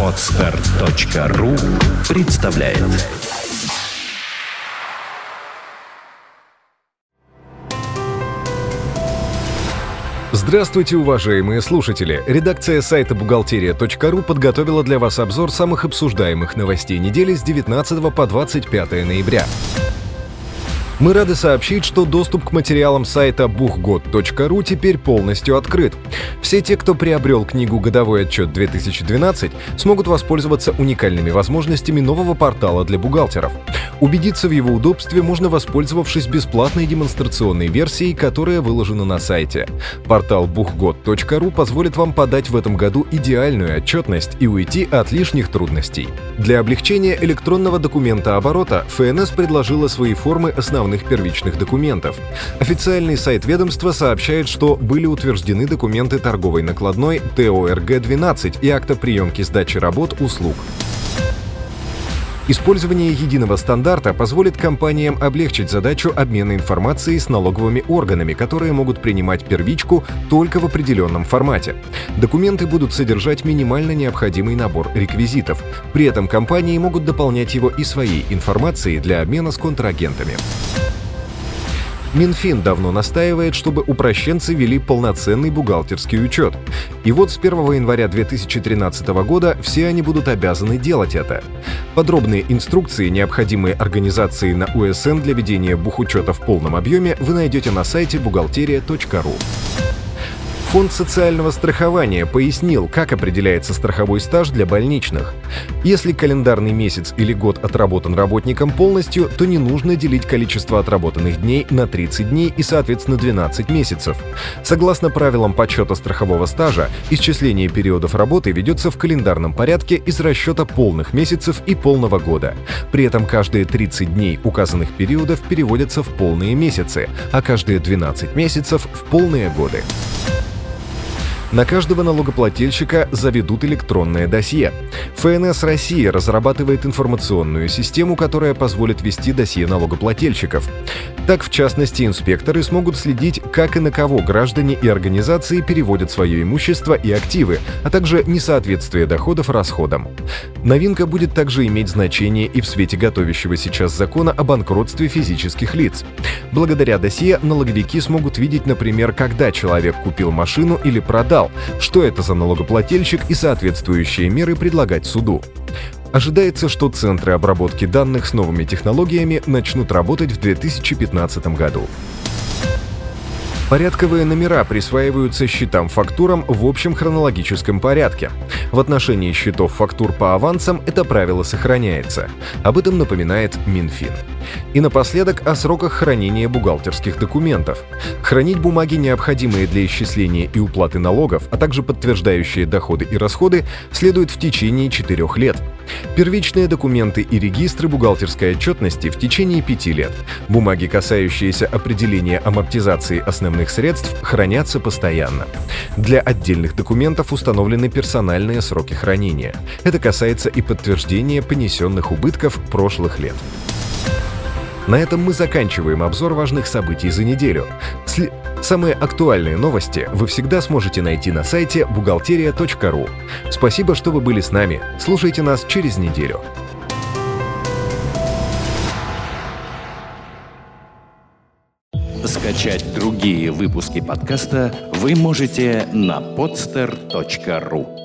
Отстар.ру представляет Здравствуйте, уважаемые слушатели! Редакция сайта бухгалтерия.ру подготовила для вас обзор самых обсуждаемых новостей недели с 19 по 25 ноября. Мы рады сообщить, что доступ к материалам сайта buchgod.ru теперь полностью открыт. Все те, кто приобрел книгу «Годовой отчет 2012», смогут воспользоваться уникальными возможностями нового портала для бухгалтеров. Убедиться в его удобстве можно, воспользовавшись бесплатной демонстрационной версией, которая выложена на сайте. Портал buchgod.ru позволит вам подать в этом году идеальную отчетность и уйти от лишних трудностей. Для облегчения электронного документа оборота ФНС предложила свои формы основных основных первичных документов. Официальный сайт ведомства сообщает, что были утверждены документы торговой накладной ТОРГ-12 и акта приемки сдачи работ услуг. Использование единого стандарта позволит компаниям облегчить задачу обмена информацией с налоговыми органами, которые могут принимать первичку только в определенном формате. Документы будут содержать минимально необходимый набор реквизитов. При этом компании могут дополнять его и своей информацией для обмена с контрагентами. Минфин давно настаивает, чтобы упрощенцы вели полноценный бухгалтерский учет. И вот с 1 января 2013 года все они будут обязаны делать это. Подробные инструкции, необходимые организации на УСН для ведения бухучета в полном объеме, вы найдете на сайте бухгалтерия.ру. Фонд социального страхования пояснил, как определяется страховой стаж для больничных. Если календарный месяц или год отработан работником полностью, то не нужно делить количество отработанных дней на 30 дней и, соответственно, 12 месяцев. Согласно правилам подсчета страхового стажа, исчисление периодов работы ведется в календарном порядке из расчета полных месяцев и полного года. При этом каждые 30 дней указанных периодов переводятся в полные месяцы, а каждые 12 месяцев в полные годы. На каждого налогоплательщика заведут электронное досье. ФНС России разрабатывает информационную систему, которая позволит вести досье налогоплательщиков. Так, в частности, инспекторы смогут следить, как и на кого граждане и организации переводят свое имущество и активы, а также несоответствие доходов расходам. Новинка будет также иметь значение и в свете готовящего сейчас закона о банкротстве физических лиц. Благодаря досье налоговики смогут видеть, например, когда человек купил машину или продал, что это за налогоплательщик и соответствующие меры предлагать суду. Ожидается, что центры обработки данных с новыми технологиями начнут работать в 2015 году. Порядковые номера присваиваются счетам-фактурам в общем хронологическом порядке. В отношении счетов фактур по авансам это правило сохраняется. Об этом напоминает Минфин. И напоследок о сроках хранения бухгалтерских документов. Хранить бумаги, необходимые для исчисления и уплаты налогов, а также подтверждающие доходы и расходы, следует в течение четырех лет. Первичные документы и регистры бухгалтерской отчетности в течение пяти лет. Бумаги, касающиеся определения амортизации основных средств, хранятся постоянно. Для отдельных документов установлены персональные сроки хранения. Это касается и подтверждения понесенных убытков прошлых лет. На этом мы заканчиваем обзор важных событий за неделю. Сли... Самые актуальные новости вы всегда сможете найти на сайте бухгалтерия.ру. Спасибо, что вы были с нами. Слушайте нас через неделю. Скачать другие выпуски подкаста вы можете на podster.ru